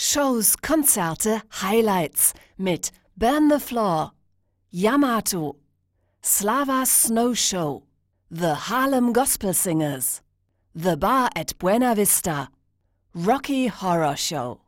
Shows, Konzerte, Highlights mit Burn the Floor, Yamato, Slava Snow Show, The Harlem Gospel Singers, The Bar at Buena Vista, Rocky Horror Show.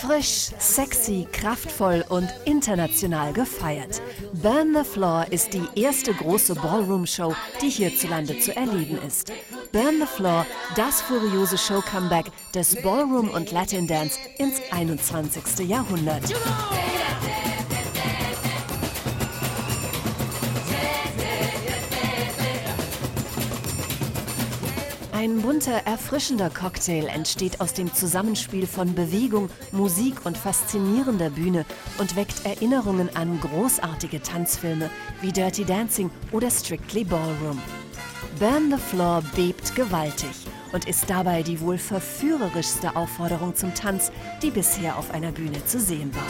Frisch, sexy, kraftvoll und international gefeiert. Burn the Floor ist die erste große Ballroom-Show, die hierzulande zu erleben ist. Burn the Floor, das furiose Show-Comeback des Ballroom und Latin Dance ins 21. Jahrhundert. Ein bunter, erfrischender Cocktail entsteht aus dem Zusammenspiel von Bewegung, Musik und faszinierender Bühne und weckt Erinnerungen an großartige Tanzfilme wie Dirty Dancing oder Strictly Ballroom. Burn the Floor bebt gewaltig und ist dabei die wohl verführerischste Aufforderung zum Tanz, die bisher auf einer Bühne zu sehen war.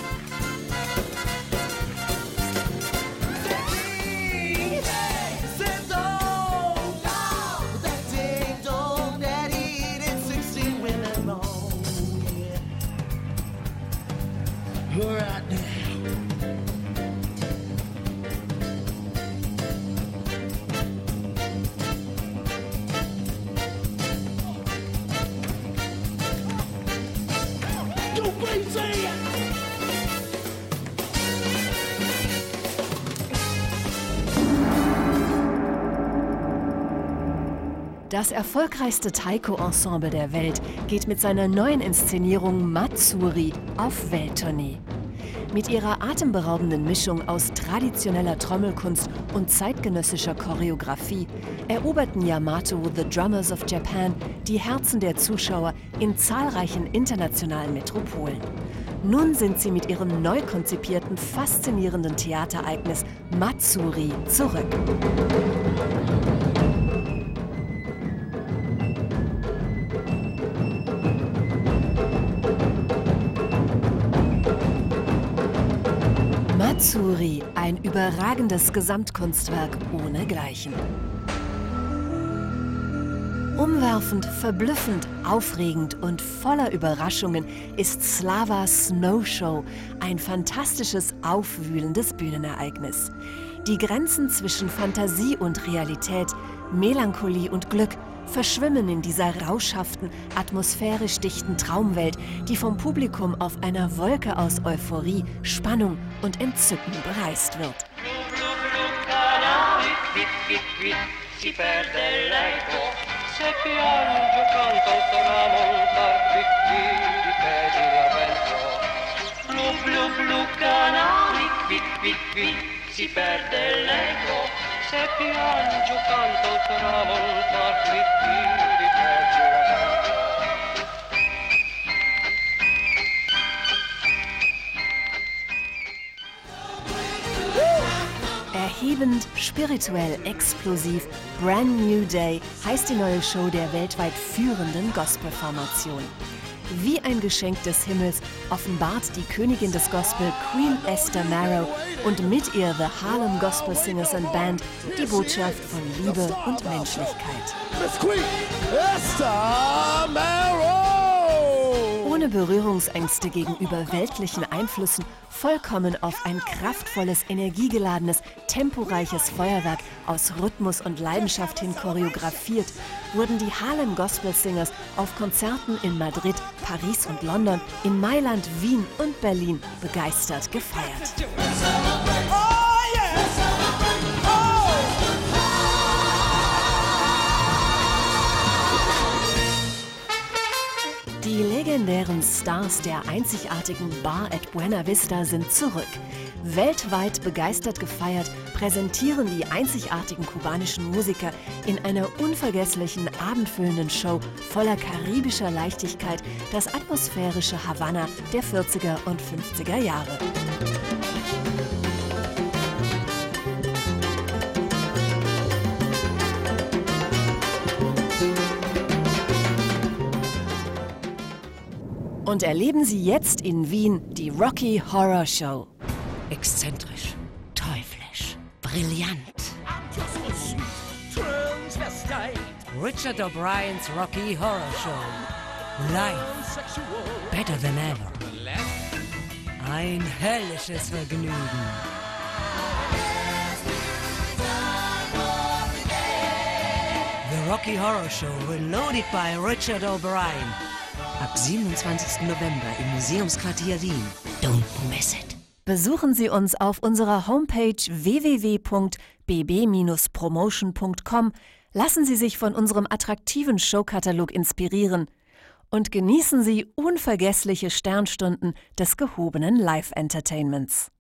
Don't go, Das erfolgreichste Taiko-Ensemble der Welt geht mit seiner neuen Inszenierung Matsuri auf Welttournee. Mit ihrer atemberaubenden Mischung aus traditioneller Trommelkunst und zeitgenössischer Choreografie eroberten Yamato The Drummers of Japan die Herzen der Zuschauer in zahlreichen internationalen Metropolen. Nun sind sie mit ihrem neu konzipierten, faszinierenden Theaterereignis Matsuri zurück. Matsuri, ein überragendes Gesamtkunstwerk ohnegleichen. Umwerfend, verblüffend, aufregend und voller Überraschungen ist Slava Snow Show ein fantastisches, aufwühlendes Bühnenereignis. Die Grenzen zwischen Fantasie und Realität, Melancholie und Glück verschwimmen in dieser rauschhaften, atmosphärisch dichten Traumwelt, die vom Publikum auf einer Wolke aus Euphorie, Spannung und Entzücken bereist wird. si perde l'eco se piange canto la vento Erhebend, spirituell, explosiv, Brand New Day heißt die neue Show der weltweit führenden Gospelformation. Wie ein Geschenk des Himmels offenbart die Königin des Gospel Queen Esther Marrow und mit ihr The Harlem Gospel Singers and Band die Botschaft von Liebe und Menschlichkeit. Miss Queen Esther Marrow! Ohne Berührungsängste gegenüber weltlichen Einflüssen, vollkommen auf ein kraftvolles, energiegeladenes, temporeiches Feuerwerk aus Rhythmus und Leidenschaft hin choreografiert, wurden die Harlem Gospel Singers auf Konzerten in Madrid, Paris und London, in Mailand, Wien und Berlin begeistert gefeiert. Legendären Stars der einzigartigen Bar at Buena Vista sind zurück. Weltweit begeistert gefeiert präsentieren die einzigartigen kubanischen Musiker in einer unvergesslichen, abendfüllenden Show voller karibischer Leichtigkeit das atmosphärische Havanna der 40er und 50er Jahre. Und erleben Sie jetzt in Wien die Rocky Horror Show. Exzentrisch, teuflisch, brillant. Richard O'Briens Rocky Horror Show. Live. Better than ever. Ein höllisches Vergnügen. The Rocky Horror Show Reloaded by Richard O'Brien. Ab 27. November im Museumsquartier Wien. Don't miss it. Besuchen Sie uns auf unserer Homepage www.bb-promotion.com, lassen Sie sich von unserem attraktiven Showkatalog inspirieren und genießen Sie unvergessliche Sternstunden des gehobenen Live-Entertainments.